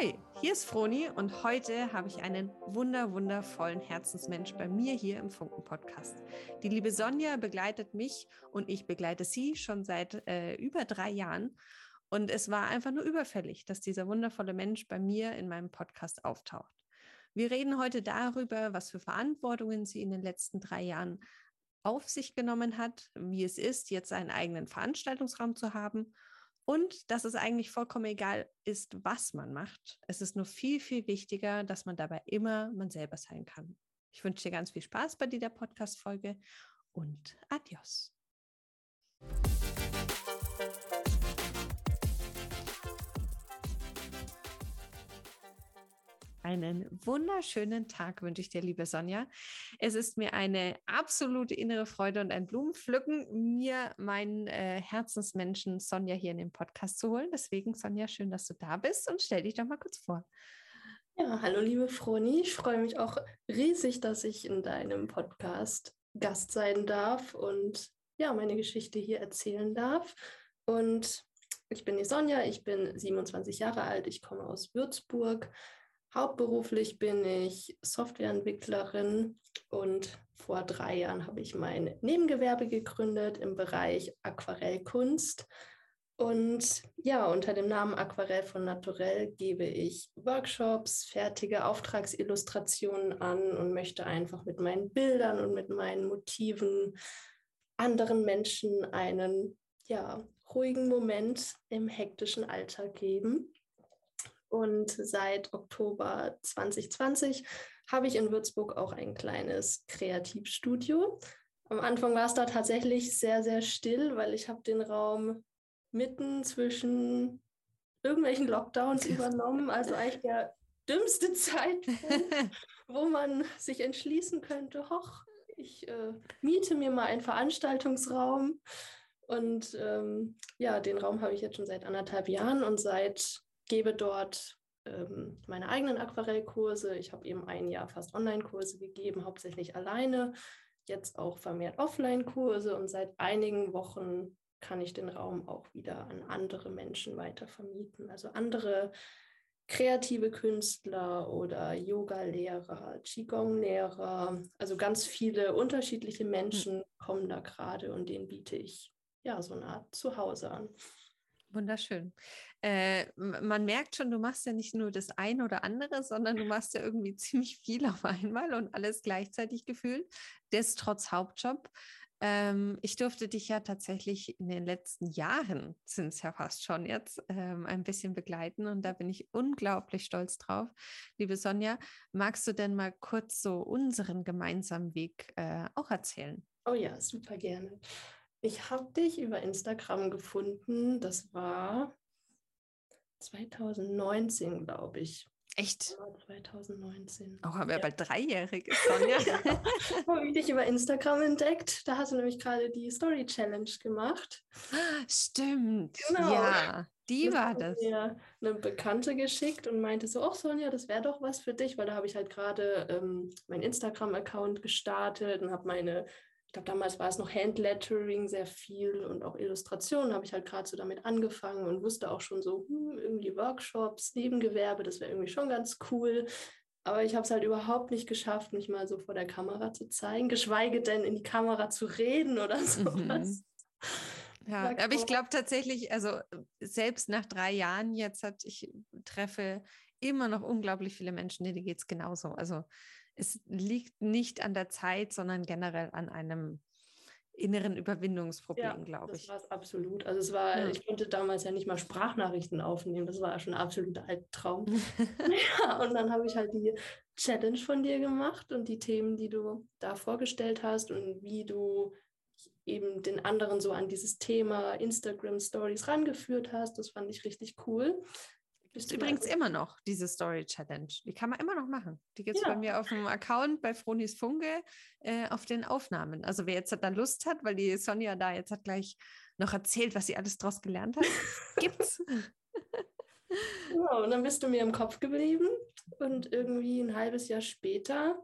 Hi, hier ist Froni und heute habe ich einen wunder wundervollen Herzensmensch bei mir hier im Funken Podcast. Die liebe Sonja begleitet mich und ich begleite sie schon seit äh, über drei Jahren und es war einfach nur überfällig, dass dieser wundervolle Mensch bei mir in meinem Podcast auftaucht. Wir reden heute darüber, was für Verantwortungen sie in den letzten drei Jahren auf sich genommen hat, wie es ist, jetzt einen eigenen Veranstaltungsraum zu haben und dass es eigentlich vollkommen egal ist, was man macht. Es ist nur viel, viel wichtiger, dass man dabei immer man selber sein kann. Ich wünsche dir ganz viel Spaß bei dieser Podcast-Folge und adios. Einen wunderschönen Tag wünsche ich dir, liebe Sonja. Es ist mir eine absolute innere Freude und ein Blumenpflücken, mir meinen äh, Herzensmenschen Sonja hier in den Podcast zu holen. Deswegen, Sonja, schön, dass du da bist und stell dich doch mal kurz vor. Ja, hallo liebe Froni. Ich freue mich auch riesig, dass ich in deinem Podcast Gast sein darf und ja, meine Geschichte hier erzählen darf. Und ich bin die Sonja, ich bin 27 Jahre alt, ich komme aus Würzburg, Hauptberuflich bin ich Softwareentwicklerin und vor drei Jahren habe ich mein Nebengewerbe gegründet im Bereich Aquarellkunst. Und ja, unter dem Namen Aquarell von Naturell gebe ich Workshops, fertige Auftragsillustrationen an und möchte einfach mit meinen Bildern und mit meinen Motiven anderen Menschen einen ja, ruhigen Moment im hektischen Alltag geben. Und seit Oktober 2020 habe ich in Würzburg auch ein kleines Kreativstudio. Am Anfang war es da tatsächlich sehr, sehr still, weil ich habe den Raum mitten zwischen irgendwelchen Lockdowns übernommen. Also eigentlich der dümmste Zeitpunkt, wo man sich entschließen könnte, hoch, ich äh, miete mir mal einen Veranstaltungsraum. Und ähm, ja, den Raum habe ich jetzt schon seit anderthalb Jahren und seit gebe dort ähm, meine eigenen Aquarellkurse. Ich habe eben ein Jahr fast Online-Kurse gegeben, hauptsächlich alleine, jetzt auch vermehrt Offline-Kurse und seit einigen Wochen kann ich den Raum auch wieder an andere Menschen weiter vermieten. Also andere kreative Künstler oder Yoga-Lehrer, Qigong-Lehrer, also ganz viele unterschiedliche Menschen hm. kommen da gerade und denen biete ich ja so eine Art Zuhause an. Wunderschön. Äh, man merkt schon, du machst ja nicht nur das eine oder andere, sondern du machst ja irgendwie ziemlich viel auf einmal und alles gleichzeitig gefühlt. Das trotz Hauptjob. Ähm, ich durfte dich ja tatsächlich in den letzten Jahren, sind es ja fast schon jetzt, ähm, ein bisschen begleiten und da bin ich unglaublich stolz drauf. Liebe Sonja, magst du denn mal kurz so unseren gemeinsamen Weg äh, auch erzählen? Oh ja, super gerne. Ich habe dich über Instagram gefunden. Das war 2019, glaube ich. Echt? 2019. Auch oh, haben wir ja. bald dreijährig ist, Sonja. ja, habe ich dich über Instagram entdeckt. Da hast du nämlich gerade die Story Challenge gemacht. Stimmt. Genau. Ja, die das war das. mir eine Bekannte geschickt und meinte so, ach Sonja, das wäre doch was für dich, weil da habe ich halt gerade ähm, meinen Instagram-Account gestartet und habe meine glaube, damals war es noch Handlettering sehr viel und auch Illustrationen habe ich halt gerade so damit angefangen und wusste auch schon so, hm, irgendwie Workshops, Nebengewerbe, das wäre irgendwie schon ganz cool. Aber ich habe es halt überhaupt nicht geschafft, mich mal so vor der Kamera zu zeigen, geschweige denn in die Kamera zu reden oder mhm. sowas. Mhm. Ja, aber ich glaube tatsächlich, also selbst nach drei Jahren jetzt hat ich treffe immer noch unglaublich viele Menschen, denen geht es genauso. Also es liegt nicht an der Zeit, sondern generell an einem inneren Überwindungsproblem, ja, glaube ich. Das war es absolut. Also es war, ja. ich konnte damals ja nicht mal Sprachnachrichten aufnehmen. Das war schon ein absoluter Albtraum. ja, und dann habe ich halt die Challenge von dir gemacht und die Themen, die du da vorgestellt hast und wie du eben den anderen so an dieses Thema Instagram Stories rangeführt hast. Das fand ich richtig cool. Ist übrigens immer noch diese Story Challenge. Die kann man immer noch machen. Die gibt es ja. bei mir auf dem Account bei Fronis Funke äh, auf den Aufnahmen. Also wer jetzt da Lust hat, weil die Sonja da jetzt hat gleich noch erzählt, was sie alles draus gelernt hat, gibt's. Genau, und dann bist du mir im Kopf geblieben und irgendwie ein halbes Jahr später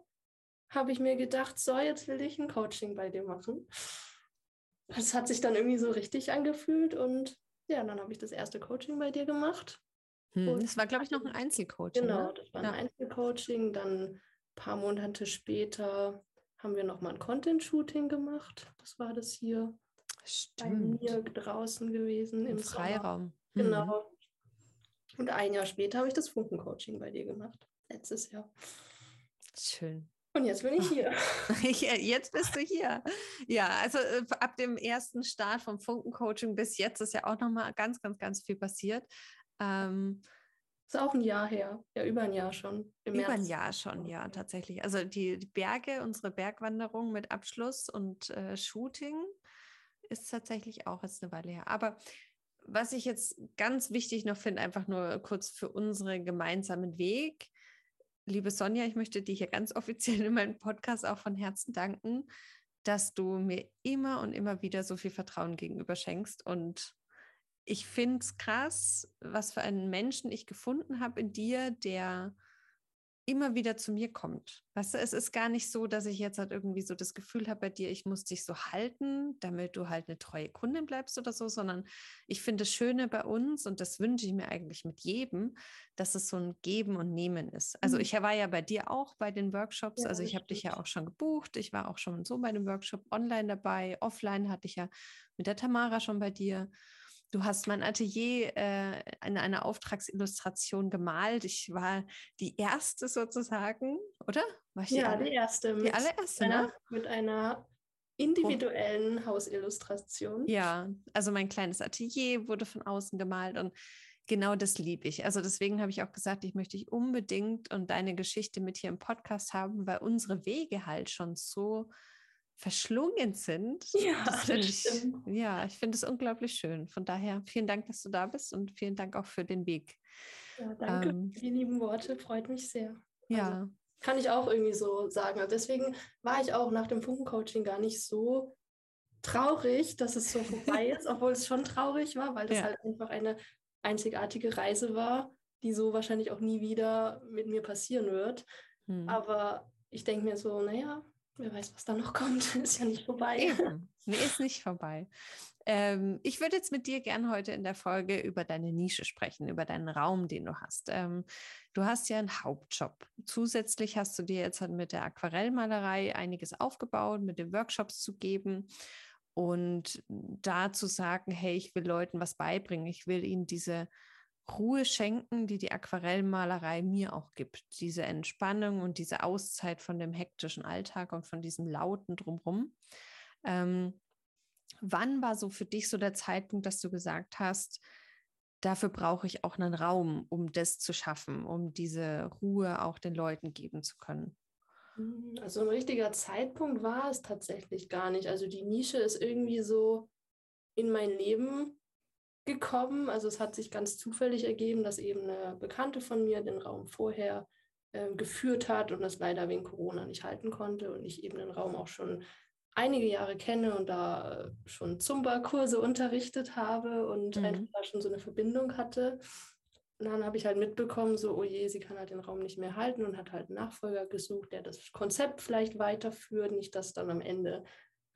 habe ich mir gedacht, so, jetzt will ich ein Coaching bei dir machen. Das hat sich dann irgendwie so richtig angefühlt und ja, dann habe ich das erste Coaching bei dir gemacht Hm, das war, glaube ich, noch ein Einzelcoaching. Genau, ne? das war ein ja. Einzelcoaching. Dann ein paar Monate später haben wir nochmal ein Content-Shooting gemacht. Das war das hier Stimmt. bei mir draußen gewesen im, im Freiraum. Sommer. Genau. Mhm. Und ein Jahr später habe ich das Funken-Coaching bei dir gemacht. Letztes Jahr. Schön. Und jetzt bin ich hier. jetzt bist du hier. Ja, also äh, ab dem ersten Start vom Funken-Coaching bis jetzt ist ja auch nochmal ganz, ganz, ganz viel passiert. Ähm, ist auch ein Jahr her, ja, über ein Jahr schon. über März. ein Jahr schon, ja, tatsächlich. Also die, die Berge, unsere Bergwanderung mit Abschluss und äh, Shooting ist tatsächlich auch jetzt eine Weile her. Aber was ich jetzt ganz wichtig noch finde, einfach nur kurz für unseren gemeinsamen Weg. Liebe Sonja, ich möchte dir hier ganz offiziell in meinem Podcast auch von Herzen danken, dass du mir immer und immer wieder so viel Vertrauen gegenüber schenkst und ich finde es krass, was für einen Menschen ich gefunden habe in dir, der immer wieder zu mir kommt. Weißt du, es ist gar nicht so, dass ich jetzt halt irgendwie so das Gefühl habe bei dir, ich muss dich so halten, damit du halt eine treue Kundin bleibst oder so, sondern ich finde das Schöne bei uns und das wünsche ich mir eigentlich mit jedem, dass es so ein Geben und Nehmen ist. Also mhm. ich war ja bei dir auch bei den Workshops, ja, also ich habe dich ja auch schon gebucht, ich war auch schon so bei dem Workshop online dabei, offline hatte ich ja mit der Tamara schon bei dir. Du hast mein Atelier äh, in einer Auftragsillustration gemalt. Ich war die erste sozusagen, oder? War ich ja, die, die erste. Die allererste, einer, ne? Mit einer individuellen oh. Hausillustration. Ja, also mein kleines Atelier wurde von außen gemalt und genau das liebe ich. Also deswegen habe ich auch gesagt, ich möchte dich unbedingt und deine Geschichte mit hier im Podcast haben, weil unsere Wege halt schon so verschlungen sind. Ja, das das ich, ja, ich finde es unglaublich schön. Von daher vielen Dank, dass du da bist und vielen Dank auch für den Weg. Ja, danke ähm, für die lieben Worte, freut mich sehr. Ja. Also, kann ich auch irgendwie so sagen. Also deswegen war ich auch nach dem Funkencoaching gar nicht so traurig, dass es so vorbei ist, obwohl es schon traurig war, weil das ja. halt einfach eine einzigartige Reise war, die so wahrscheinlich auch nie wieder mit mir passieren wird. Hm. Aber ich denke mir so, naja, wer weiß, was da noch kommt, ist ja nicht vorbei. Eben. Nee, ist nicht vorbei. Ähm, ich würde jetzt mit dir gerne heute in der Folge über deine Nische sprechen, über deinen Raum, den du hast. Ähm, du hast ja einen Hauptjob. Zusätzlich hast du dir jetzt halt mit der Aquarellmalerei einiges aufgebaut, mit den Workshops zu geben und da zu sagen, hey, ich will Leuten was beibringen, ich will ihnen diese Ruhe schenken, die die Aquarellmalerei mir auch gibt. Diese Entspannung und diese Auszeit von dem hektischen Alltag und von diesem Lauten drumherum. Ähm, wann war so für dich so der Zeitpunkt, dass du gesagt hast, dafür brauche ich auch einen Raum, um das zu schaffen, um diese Ruhe auch den Leuten geben zu können? Hm, also ein richtiger Zeitpunkt war es tatsächlich gar nicht. Also die Nische ist irgendwie so in mein Leben gekommen. Also es hat sich ganz zufällig ergeben, dass eben eine Bekannte von mir den Raum vorher äh, geführt hat und das leider wegen Corona nicht halten konnte und ich eben den Raum auch schon einige Jahre kenne und da äh, schon Zumba-Kurse unterrichtet habe und mhm. einfach da schon so eine Verbindung hatte. Und dann habe ich halt mitbekommen, so, oh je, sie kann halt den Raum nicht mehr halten und hat halt einen Nachfolger gesucht, der das Konzept vielleicht weiterführt, nicht dass dann am Ende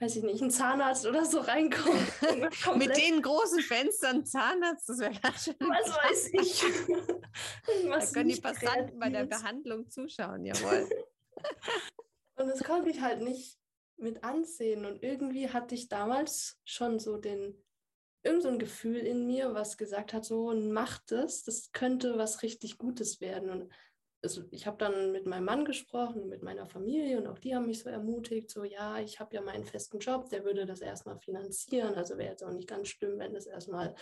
weiß ich nicht, ein Zahnarzt oder so reinkommt. Mit den großen Fenstern Zahnarzt, das wäre ganz schön. Was weiß ich. da können die Passanten bei der Behandlung zuschauen, jawohl. und das konnte ich halt nicht mit ansehen. Und irgendwie hatte ich damals schon so den, irgend so ein Gefühl in mir, was gesagt hat, so mach das, das könnte was richtig Gutes werden. Und also ich habe dann mit meinem Mann gesprochen, mit meiner Familie und auch die haben mich so ermutigt, so ja, ich habe ja meinen festen Job, der würde das erstmal finanzieren, also wäre jetzt auch nicht ganz schlimm, wenn das erstmal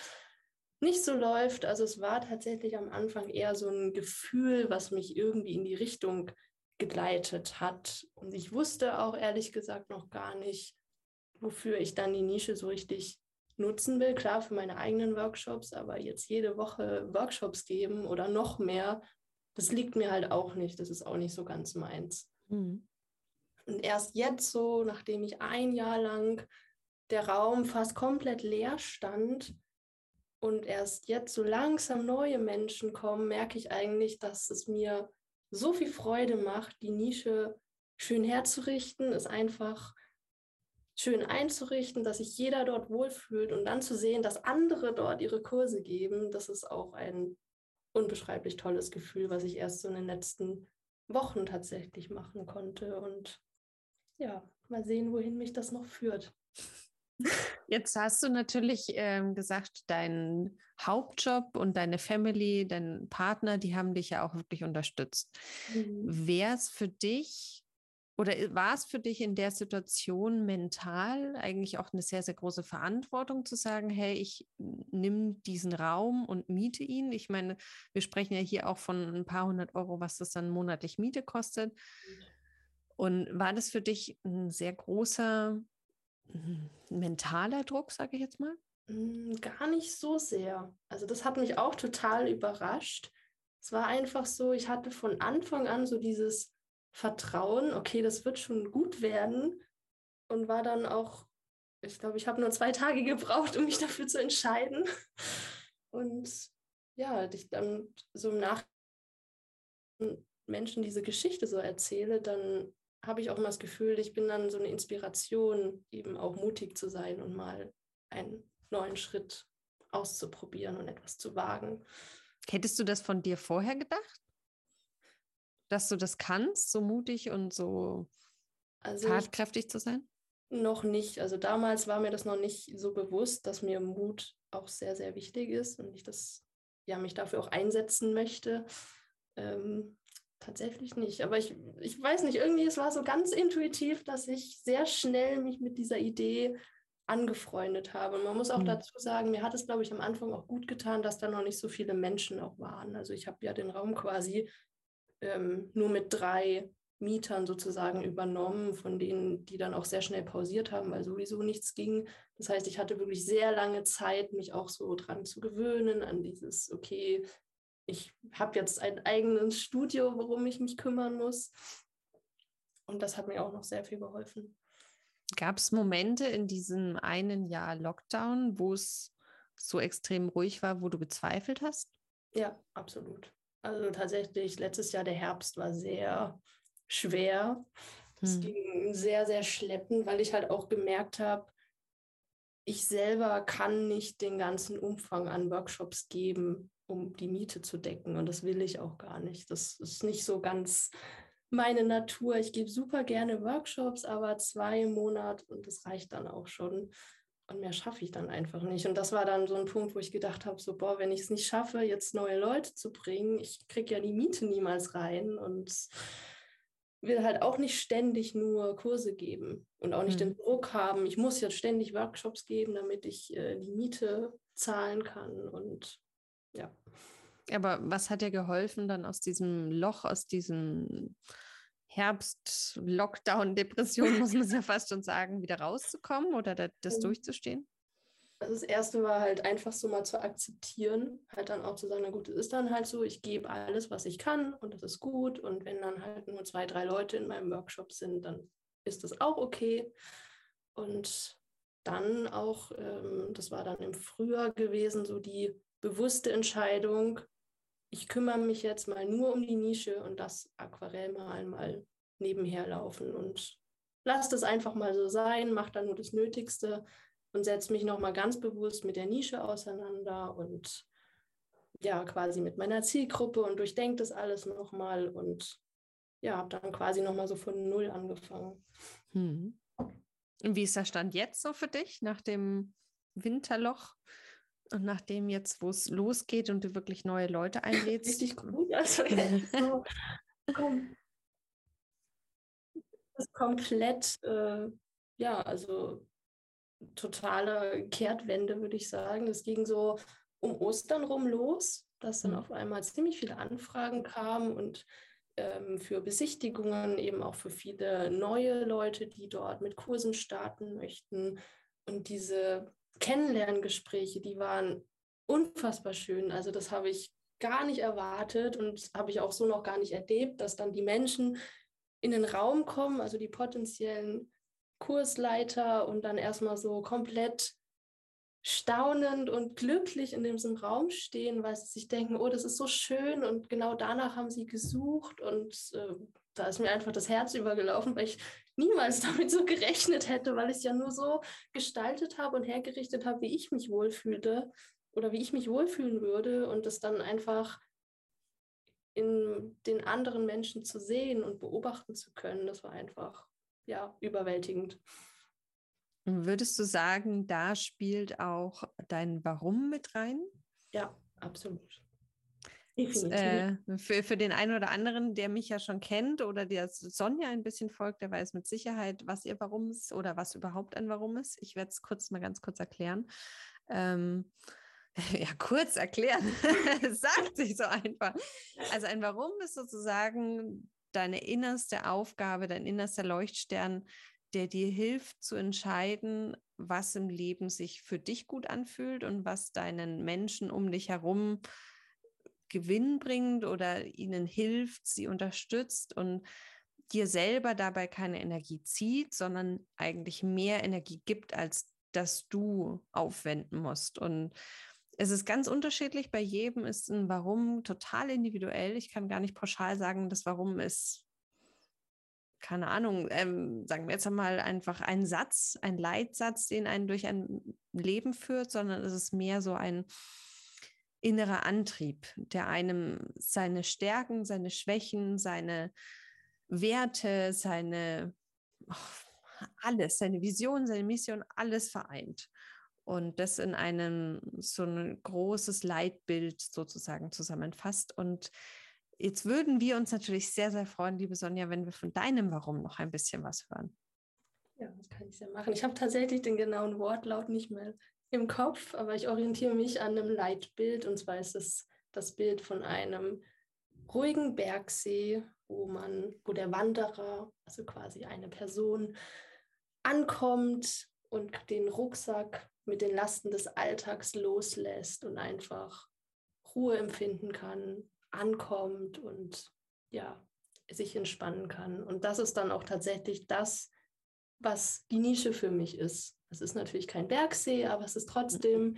nicht so läuft. Also es war tatsächlich am Anfang eher so ein Gefühl, was mich irgendwie in die Richtung gegleitet hat. Und ich wusste auch ehrlich gesagt noch gar nicht, wofür ich dann die Nische so richtig nutzen will. Klar, für meine eigenen Workshops, aber jetzt jede Woche Workshops geben oder noch mehr das liegt mir halt auch nicht. Das ist auch nicht so ganz meins. Mhm. Und erst jetzt so, nachdem ich ein Jahr lang der Raum fast komplett leer stand und erst jetzt so langsam neue Menschen kommen, merke ich eigentlich, dass es mir so viel Freude macht, die Nische schön herzurichten, es einfach schön einzurichten, dass sich jeder dort wohlfühlt und dann zu sehen, dass andere dort ihre Kurse geben, das ist auch ein unbeschreiblich tolles Gefühl, was ich erst so in den letzten Wochen tatsächlich machen konnte. Und ja, mal sehen, wohin mich das noch führt. Jetzt hast du natürlich ähm, gesagt, dein Hauptjob und deine Family, dein Partner, die haben dich ja auch wirklich unterstützt. Mhm. Wäre es für dich oder war es für dich in der Situation mental eigentlich auch eine sehr, sehr große Verantwortung zu sagen, hey, ich nehme diesen Raum und miete ihn? Ich meine, wir sprechen ja hier auch von ein paar hundert Euro, was das dann monatlich Miete kostet. Und war das für dich ein sehr großer hm, mentaler Druck, sage ich jetzt mal? Hm, gar nicht so sehr. Also das hat mich auch total überrascht. Es war einfach so, ich hatte von Anfang an so dieses Vertrauen, okay, das wird schon gut werden und war dann auch, ich glaube, ich habe nur zwei Tage gebraucht, um mich dafür zu entscheiden. Und ja, ich dann so im Nachhinein Menschen diese Geschichte so erzähle, dann habe ich auch immer das Gefühl, ich bin dann so eine Inspiration, eben auch mutig zu sein und mal einen neuen Schritt auszuprobieren und etwas zu wagen. Hättest du das von dir vorher gedacht? Dass du das kannst, so mutig und so also tatkräftig zu sein? Noch nicht. Also damals war mir das noch nicht so bewusst, dass mir Mut auch sehr, sehr wichtig ist und ich das ja mich dafür auch einsetzen möchte. Ähm, Tatsächlich nicht. Aber ich, ich weiß nicht, irgendwie, es war so ganz intuitiv, dass ich sehr schnell mich mit dieser Idee angefreundet habe. Und man muss auch mhm. dazu sagen, mir hat es, glaube ich, am Anfang auch gut getan, dass da noch nicht so viele Menschen auch waren. Also ich habe ja den Raum quasi ähm, nur mit drei Mietern sozusagen übernommen, von denen, die dann auch sehr schnell pausiert haben, weil sowieso nichts ging. Das heißt, ich hatte wirklich sehr lange Zeit, mich auch so dran zu gewöhnen, an dieses, okay, ich habe jetzt ein eigenes Studio, worum ich mich kümmern muss. Und das hat mir auch noch sehr viel geholfen. Gab es Momente in diesem einen Jahr Lockdown, wo es so extrem ruhig war, wo du gezweifelt hast? Ja, absolut. Also tatsächlich, letztes Jahr der Herbst war sehr schwer. Es hm. ging sehr, sehr schleppend, weil ich halt auch gemerkt habe, ich selber kann nicht den ganzen Umfang an Workshops geben, um die Miete zu decken. Und das will ich auch gar nicht. Das ist nicht so ganz meine Natur. Ich gebe super gerne Workshops, aber zwei Monate und das reicht dann auch schon. Und mehr schaffe ich dann einfach nicht. Und das war dann so ein Punkt, wo ich gedacht habe, so, boah, wenn ich es nicht schaffe, jetzt neue Leute zu bringen, ich kriege ja die Miete niemals rein und will halt auch nicht ständig nur Kurse geben und auch nicht mhm. den Druck haben, ich muss jetzt ständig Workshops geben, damit ich äh, die Miete zahlen kann. Und ja. Aber was hat dir geholfen, dann aus diesem Loch, aus diesem Herbst-Lockdown-Depression, muss man ja fast schon sagen, wieder rauszukommen oder das mhm. durchzustehen? Also das erste war halt einfach so mal zu akzeptieren, halt dann auch zu sagen, na gut, es ist dann halt so, ich gebe alles, was ich kann und das ist gut. Und wenn dann halt nur zwei, drei Leute in meinem Workshop sind, dann ist das auch okay. Und dann auch, ähm, das war dann im Frühjahr gewesen, so die bewusste Entscheidung, ich kümmere mich jetzt mal nur um die Nische und das Aquarell mal, nebenher laufen und lass das einfach mal so sein, mach dann nur das Nötigste und setze mich nochmal ganz bewusst mit der Nische auseinander und ja, quasi mit meiner Zielgruppe und durchdenke das alles nochmal und ja, habe dann quasi nochmal so von Null angefangen. Hm. Und wie ist der Stand jetzt so für dich nach dem Winterloch? Und nachdem jetzt, wo es losgeht und du wirklich neue Leute einlädst. Richtig gut. Also so, komm. Das ist komplett, äh, ja, also totale Kehrtwende, würde ich sagen. Es ging so um Ostern rum los, dass dann mhm. auf einmal ziemlich viele Anfragen kamen und ähm, für Besichtigungen, eben auch für viele neue Leute, die dort mit Kursen starten möchten. Und diese Kennenlerngespräche, die waren unfassbar schön. Also das habe ich gar nicht erwartet und habe ich auch so noch gar nicht erlebt, dass dann die Menschen in den Raum kommen, also die potenziellen Kursleiter und dann erstmal so komplett staunend und glücklich in diesem Raum stehen, weil sie sich denken, oh, das ist so schön und genau danach haben sie gesucht und äh, da ist mir einfach das Herz übergelaufen, weil ich niemals damit so gerechnet hätte, weil ich es ja nur so gestaltet habe und hergerichtet habe, wie ich mich wohlfühlte oder wie ich mich wohlfühlen würde und es dann einfach in den anderen Menschen zu sehen und beobachten zu können, das war einfach ja überwältigend. Würdest du sagen, da spielt auch dein Warum mit rein? Ja, absolut. Äh, für, für den einen oder anderen, der mich ja schon kennt oder der Sonja ein bisschen folgt, der weiß mit Sicherheit, was ihr Warum ist oder was überhaupt ein Warum ist. Ich werde es kurz mal ganz kurz erklären. Ähm, ja, kurz erklären, sagt sich so einfach. Also ein Warum ist sozusagen deine innerste Aufgabe, dein innerster Leuchtstern, der dir hilft zu entscheiden, was im Leben sich für dich gut anfühlt und was deinen Menschen um dich herum Gewinn bringt oder ihnen hilft, sie unterstützt und dir selber dabei keine Energie zieht, sondern eigentlich mehr Energie gibt, als dass du aufwenden musst. Und es ist ganz unterschiedlich. Bei jedem ist ein Warum total individuell. Ich kann gar nicht pauschal sagen, das Warum ist, keine Ahnung, ähm, sagen wir jetzt einmal einfach ein Satz, ein Leitsatz, den einen durch ein Leben führt, sondern es ist mehr so ein innerer Antrieb, der einem seine Stärken, seine Schwächen, seine Werte, seine oh, alles, seine Vision, seine Mission, alles vereint und das in einem so ein großes Leitbild sozusagen zusammenfasst. Und jetzt würden wir uns natürlich sehr, sehr freuen, liebe Sonja, wenn wir von deinem Warum noch ein bisschen was hören. Ja, das kann ich ja machen. Ich habe tatsächlich den genauen Wortlaut nicht mehr im Kopf, aber ich orientiere mich an einem Leitbild und zwar ist es das Bild von einem ruhigen Bergsee, wo man, wo der Wanderer, also quasi eine Person, ankommt und den Rucksack mit den Lasten des Alltags loslässt und einfach Ruhe empfinden kann, ankommt und ja, sich entspannen kann. Und das ist dann auch tatsächlich das, was die Nische für mich ist. Es ist natürlich kein Bergsee, aber es ist trotzdem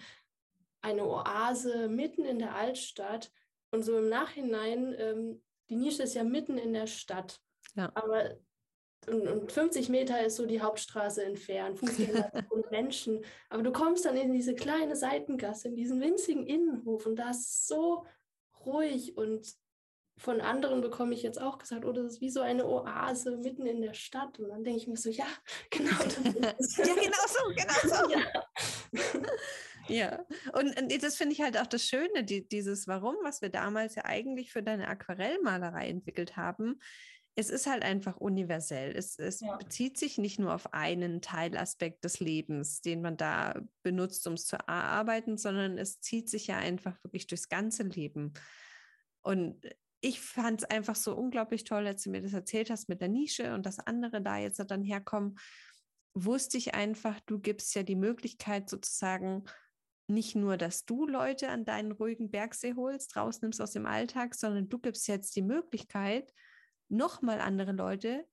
eine Oase mitten in der Altstadt. Und so im Nachhinein, ähm, die Nische ist ja mitten in der Stadt. Ja. Aber und, und 50 Meter ist so die Hauptstraße entfernt, Fußgänger und Menschen. Aber du kommst dann in diese kleine Seitengasse, in diesen winzigen Innenhof und da ist so ruhig und von anderen bekomme ich jetzt auch gesagt, oh, das ist wie so eine Oase mitten in der Stadt. Und dann denke ich mir so, ja, genau das ja, genau so, genau so. ja. ja, und, und das finde ich halt auch das Schöne, die, dieses Warum, was wir damals ja eigentlich für deine Aquarellmalerei entwickelt haben, es ist halt einfach universell. Es, es ja. bezieht sich nicht nur auf einen Teilaspekt des Lebens, den man da benutzt, um es zu erarbeiten, sondern es zieht sich ja einfach wirklich durchs ganze Leben. Und ich fand es einfach so unglaublich toll, als du mir das erzählt hast mit der Nische und das andere da jetzt dann herkommen, wusste ich einfach, du gibst ja die Möglichkeit sozusagen, nicht nur, dass du Leute an deinen ruhigen Bergsee holst, rausnimmst aus dem Alltag, sondern du gibst jetzt die Möglichkeit, nochmal andere Leute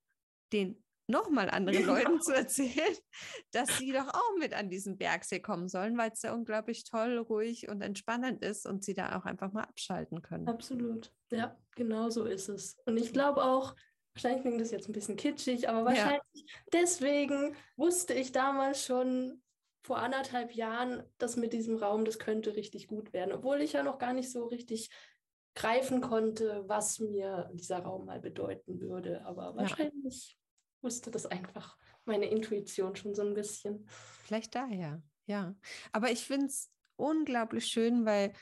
den nochmal anderen genau. Leuten zu erzählen, dass sie doch auch mit an diesen Bergsee kommen sollen, weil es ja unglaublich toll, ruhig und entspannend ist und sie da auch einfach mal abschalten können. Absolut. Ja, genau so ist es. Und ich glaube auch, wahrscheinlich klingt das jetzt ein bisschen kitschig, aber wahrscheinlich ja. deswegen wusste ich damals schon vor anderthalb Jahren, dass mit diesem Raum, das könnte richtig gut werden, obwohl ich ja noch gar nicht so richtig greifen konnte, was mir dieser Raum mal bedeuten würde. Aber wahrscheinlich ja wusste das einfach meine Intuition schon so ein bisschen. Vielleicht daher, ja. Aber ich finde es unglaublich schön, weil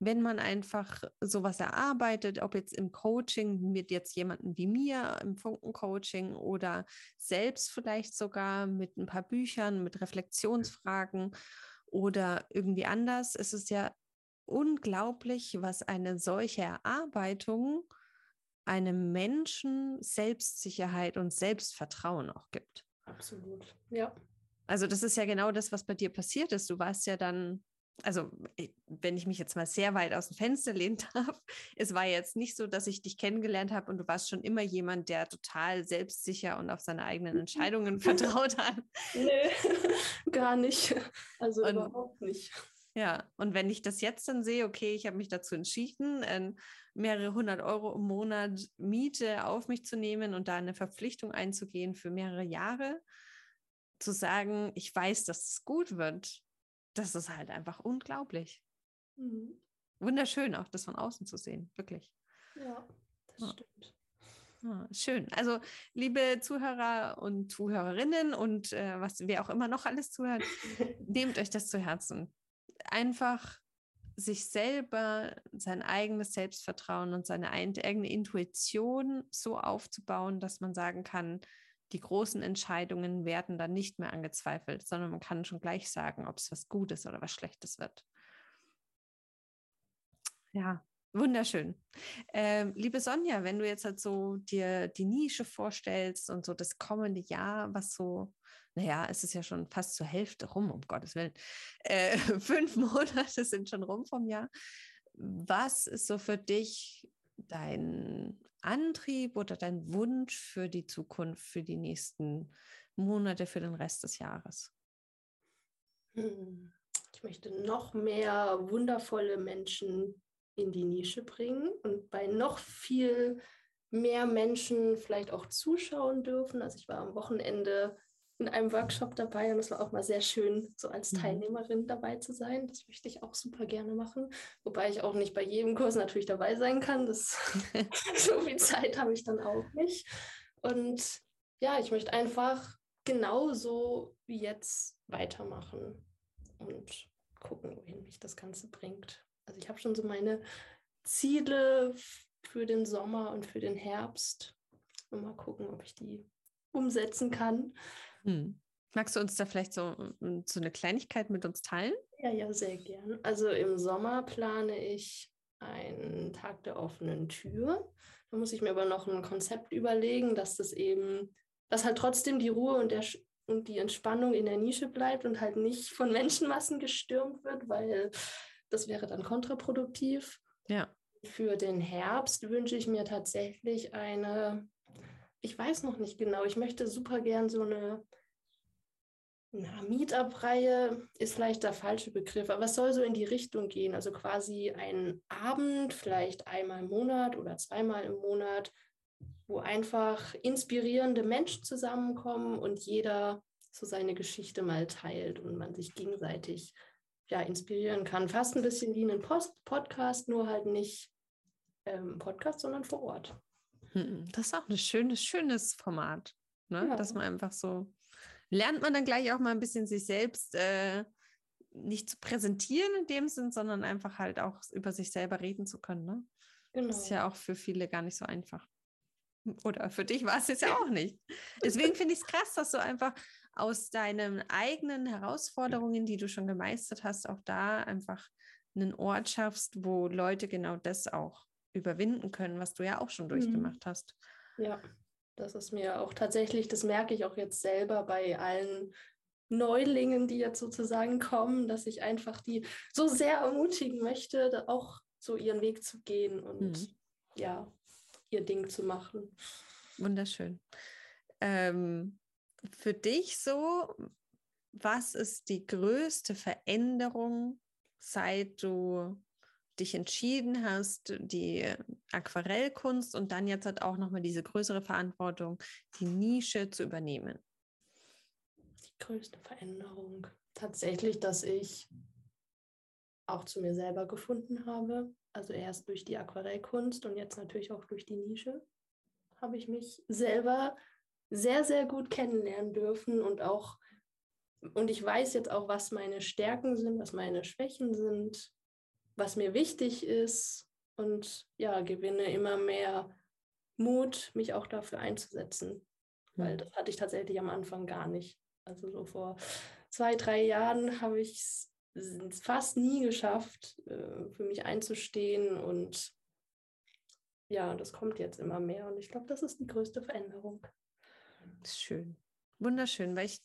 wenn man einfach sowas erarbeitet, ob jetzt im Coaching mit jetzt jemandem wie mir im Funken-Coaching oder selbst vielleicht sogar mit ein paar Büchern, mit Reflexionsfragen oder irgendwie anders, es ist ja unglaublich, was eine solche Erarbeitung einem Menschen Selbstsicherheit und Selbstvertrauen auch gibt. Absolut, ja. Also das ist ja genau das, was bei dir passiert ist. Du warst ja dann, also wenn ich mich jetzt mal sehr weit aus dem Fenster lehnen darf, es war jetzt nicht so, dass ich dich kennengelernt habe und du warst schon immer jemand, der total selbstsicher und auf seine eigenen Entscheidungen vertraut hat. Nee, gar nicht. Also und, überhaupt nicht. Ja, und wenn ich das jetzt dann sehe, okay, ich habe mich dazu entschieden, äh, mehrere hundert Euro im Monat Miete auf mich zu nehmen und da eine Verpflichtung einzugehen für mehrere Jahre, zu sagen, ich weiß, dass es gut wird, das ist halt einfach unglaublich. Mhm. Wunderschön, auch das von außen zu sehen, wirklich. Ja, das ja. stimmt. Ah, schön. Also, liebe Zuhörer und Zuhörerinnen und äh, was wer auch immer noch alles zuhört, nehmt euch das zu Herzen. Einfach sich selber sein eigenes Selbstvertrauen und seine eigene Intuition so aufzubauen, dass man sagen kann, die großen Entscheidungen werden dann nicht mehr angezweifelt, sondern man kann schon gleich sagen, ob es was Gutes oder was Schlechtes wird. Ja, wunderschön. Ähm, liebe Sonja, wenn du jetzt halt so dir die Nische vorstellst und so das kommende Jahr, was so, naja, es ist ja schon fast zur Hälfte rum, um Gottes Willen. Äh, fünf Monate sind schon rum vom Jahr. Was ist so für dich dein Antrieb oder dein Wunsch für die Zukunft, für die nächsten Monate, für den Rest des Jahres? Hm, ich möchte noch mehr wundervolle Menschen in die Nische bringen und bei noch viel mehr Menschen vielleicht auch zuschauen dürfen. Also ich war am Wochenende in einem Workshop dabei und es war auch mal sehr schön, so als mhm. Teilnehmerin dabei zu sein. Das möchte ich auch super gerne machen, wobei ich auch nicht bei jedem Kurs natürlich dabei sein kann. Das so viel Zeit habe ich dann auch nicht. Und ja, ich möchte einfach genauso wie jetzt weitermachen und gucken, wohin mich das Ganze bringt. Also ich habe schon so meine Ziele für den Sommer und für den Herbst. Und mal gucken, ob ich die umsetzen kann. Hm. Magst du uns da vielleicht so, hm, so eine Kleinigkeit mit uns teilen? Ja, ja, sehr gern. Also im Sommer plane ich einen Tag der offenen Tür. Da muss ich mir aber noch ein Konzept überlegen, dass das eben, dass halt trotzdem die Ruhe und, der, und die Entspannung in der Nische bleibt und halt nicht von Menschenmassen gestürmt wird, weil das wäre dann kontraproduktiv. Ja. Für den Herbst wünsche ich mir tatsächlich eine ich weiß noch nicht genau. Ich möchte super gern so eine, na, Meetup-Reihe ist vielleicht der falsche Begriff, aber es soll so in die Richtung gehen. Also quasi ein Abend, vielleicht einmal im Monat oder zweimal im Monat, wo einfach inspirierende Menschen zusammenkommen und jeder so seine Geschichte mal teilt und man sich gegenseitig ja, inspirieren kann. Fast ein bisschen wie ein Post Podcast, nur halt nicht ähm, Podcast, sondern vor Ort. Hm, das ist auch ein schönes, schönes Format, ne? Ja. dass man einfach so lernt man dann gleich auch mal ein bisschen sich selbst äh, nicht zu präsentieren in dem Sinn, sondern einfach halt auch über sich selber reden zu können. Ne? Genau. Das ist ja auch für viele gar nicht so einfach. Oder für dich war es jetzt ja auch nicht. Deswegen finde ich es krass, dass du einfach aus deinen eigenen Herausforderungen, die du schon gemeistert hast, auch da einfach einen Ort schaffst, wo Leute genau das auch überwinden können, was du ja auch schon mhm. durchgemacht hast. Ja, das ist mir auch tatsächlich, das merke ich auch jetzt selber bei allen Neulingen, die jetzt sozusagen kommen, dass ich einfach die so sehr ermutigen möchte, auch so ihren Weg zu gehen und mhm. ja, ihr Ding zu machen. Wunderschön. Ähm, für dich so, was ist die größte Veränderung, seit du dich entschieden hast, die Aquarellkunst und dann jetzt hat auch nochmal diese größere Verantwortung, die Nische zu übernehmen? Die größte Veränderung. Tatsächlich, dass ich auch zu mir selber gefunden habe. Also erst durch die Aquarellkunst und jetzt natürlich auch durch die Nische habe ich mich selber sehr, sehr gut kennenlernen dürfen und auch, und ich weiß jetzt auch, was meine Stärken sind, was meine Schwächen sind, was mir wichtig ist und ja, gewinne immer mehr Mut, mich auch dafür einzusetzen, weil hm. das hatte ich tatsächlich am Anfang gar nicht. Also so vor zwei, drei Jahren habe ich es fast nie geschafft, äh, für mich einzustehen und ja, das kommt jetzt immer mehr und ich glaube, das ist die größte Veränderung. Schön, wunderschön, weil ich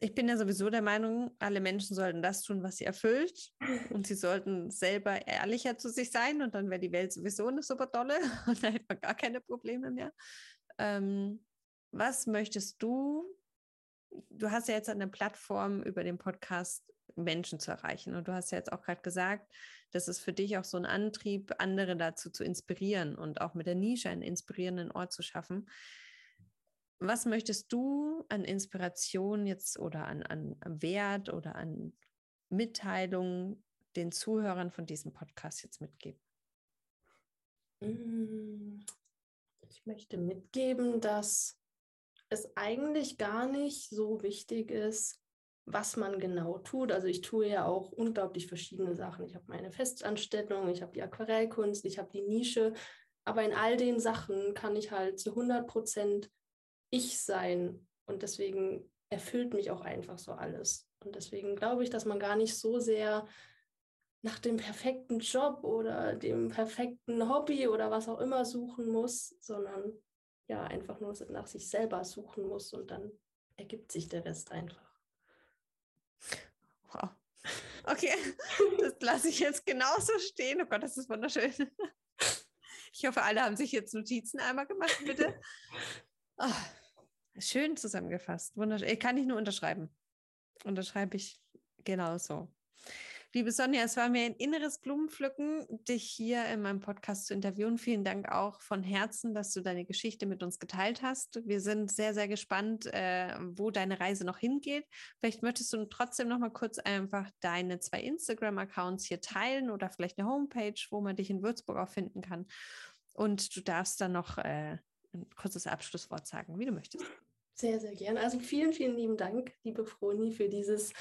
ich bin ja sowieso der Meinung, alle Menschen sollten das tun, was sie erfüllt. Und sie sollten selber ehrlicher zu sich sein und dann wäre die Welt sowieso eine super tolle und da hätte man gar keine Probleme mehr. Ähm, was möchtest du? Du hast ja jetzt eine Plattform über den Podcast Menschen zu erreichen. Und du hast ja jetzt auch gerade gesagt, das ist für dich auch so ein Antrieb, andere dazu zu inspirieren und auch mit der Nische einen inspirierenden Ort zu schaffen was möchtest du an Inspiration jetzt oder an, an Wert oder an Mitteilungen den Zuhörern von diesem Podcast jetzt mitgeben? Mm, ich möchte mitgeben, dass es eigentlich gar nicht so wichtig ist, was man genau tut. Also ich tue ja auch unglaublich verschiedene Sachen. Ich habe meine Festanstellung, ich habe die Aquarellkunst, ich habe die Nische. Aber in all den Sachen kann ich halt zu 100 Prozent ich sein. Und deswegen erfüllt mich auch einfach so alles. Und deswegen glaube ich, dass man gar nicht so sehr nach dem perfekten Job oder dem perfekten Hobby oder was auch immer suchen muss, sondern ja einfach nur nach sich selber suchen muss und dann ergibt sich der Rest einfach. Wow. Okay, das lasse ich jetzt genauso stehen. Oh Gott, das ist wunderschön. Ich hoffe, alle haben sich jetzt Notizen einmal gemacht, bitte. Oh, schön zusammengefasst. Wunderschön. Kann ich nur unterschreiben. Unterschreibe ich genauso. Liebe Sonja, es war mir ein inneres Blumenpflücken, dich hier in meinem Podcast zu interviewen. Vielen Dank auch von Herzen, dass du deine Geschichte mit uns geteilt hast. Wir sind sehr, sehr gespannt, äh, wo deine Reise noch hingeht. Vielleicht möchtest du trotzdem noch mal kurz einfach deine zwei Instagram-Accounts hier teilen oder vielleicht eine Homepage, wo man dich in Würzburg auch finden kann. Und du darfst dann noch äh, ein kurzes Abschlusswort sagen, wie du möchtest. Sehr, sehr gerne. Also vielen, vielen lieben Dank, liebe Froni, für dieses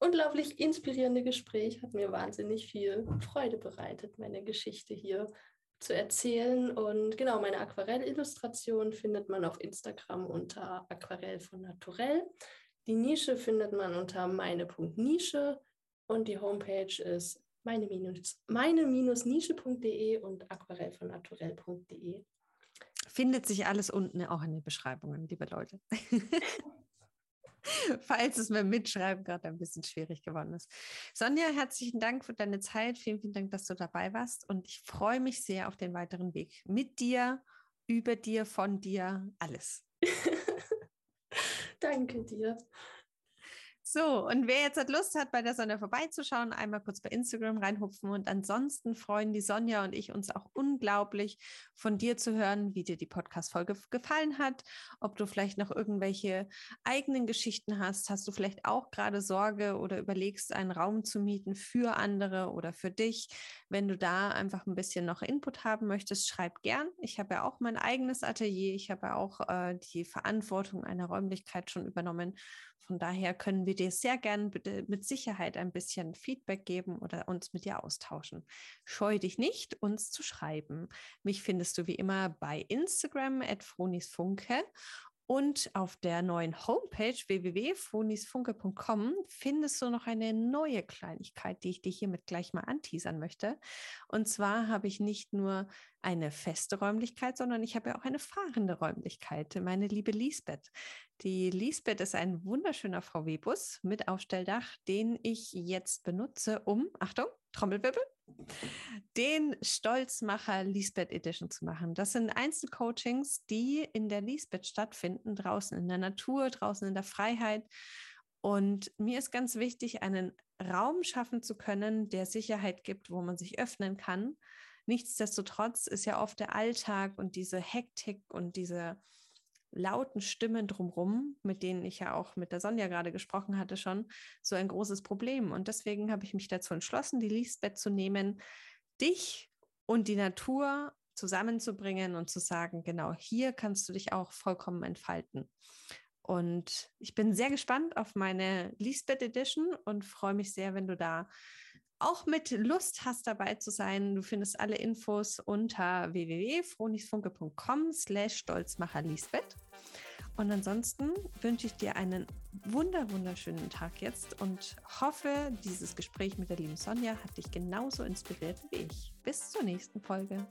unglaublich inspirierende Gespräch. Hat mir wahnsinnig viel Freude bereitet, meine Geschichte hier zu erzählen. Und genau, meine Aquarellillustration findet man auf Instagram unter Aquarell von Naturell. Die Nische findet man unter meine.nische und die Homepage ist meine-nische.de und aquarellvonnaturell.de. Findet sich alles unten auch in den Beschreibungen, liebe Leute. falls es mir Mitschreiben gerade ein bisschen schwierig geworden ist. Sonja, herzlichen Dank für deine Zeit. Vielen, vielen Dank, dass du dabei warst. Und ich freue mich sehr auf den weiteren Weg mit dir, über dir, von dir, alles. Danke dir. So, und wer jetzt Lust hat, bei der Sonja vorbeizuschauen, einmal kurz bei Instagram reinhupfen. Und ansonsten freuen die Sonja und ich uns auch unglaublich, von dir zu hören, wie dir die Podcast-Folge gefallen hat, ob du vielleicht noch irgendwelche eigenen Geschichten hast. Hast du vielleicht auch gerade Sorge oder überlegst, einen Raum zu mieten für andere oder für dich? Wenn du da einfach ein bisschen noch Input haben möchtest, schreib gern. Ich habe ja auch mein eigenes Atelier. Ich habe ja auch äh, die Verantwortung einer Räumlichkeit schon übernommen. Von daher können wir dir sehr gern mit Sicherheit ein bisschen Feedback geben oder uns mit dir austauschen. Scheu dich nicht, uns zu schreiben. Mich findest du wie immer bei Instagram at Fronisfunke und auf der neuen Homepage www.fonisfunke.com findest du noch eine neue Kleinigkeit, die ich dir hiermit gleich mal anteasern möchte. Und zwar habe ich nicht nur eine feste Räumlichkeit, sondern ich habe ja auch eine fahrende Räumlichkeit, meine liebe Lisbeth. Die Lisbeth ist ein wunderschöner VW-Bus mit Aufstelldach, den ich jetzt benutze, um, Achtung, Trommelwirbel, den Stolzmacher Lisbeth Edition zu machen. Das sind Einzelcoachings, die in der Lisbeth stattfinden, draußen in der Natur, draußen in der Freiheit. Und mir ist ganz wichtig, einen Raum schaffen zu können, der Sicherheit gibt, wo man sich öffnen kann. Nichtsdestotrotz ist ja oft der Alltag und diese Hektik und diese lauten Stimmen drumherum, mit denen ich ja auch mit der Sonja gerade gesprochen hatte, schon so ein großes Problem. Und deswegen habe ich mich dazu entschlossen, die Lisbeth zu nehmen, dich und die Natur zusammenzubringen und zu sagen, genau hier kannst du dich auch vollkommen entfalten. Und ich bin sehr gespannt auf meine Lisbeth Edition und freue mich sehr, wenn du da auch mit Lust hast, dabei zu sein. Du findest alle Infos unter www.fronisfunke.com slash stolzmacher Lisbeth. Und ansonsten wünsche ich dir einen wunder, wunderschönen Tag jetzt und hoffe, dieses Gespräch mit der lieben Sonja hat dich genauso inspiriert wie ich. Bis zur nächsten Folge.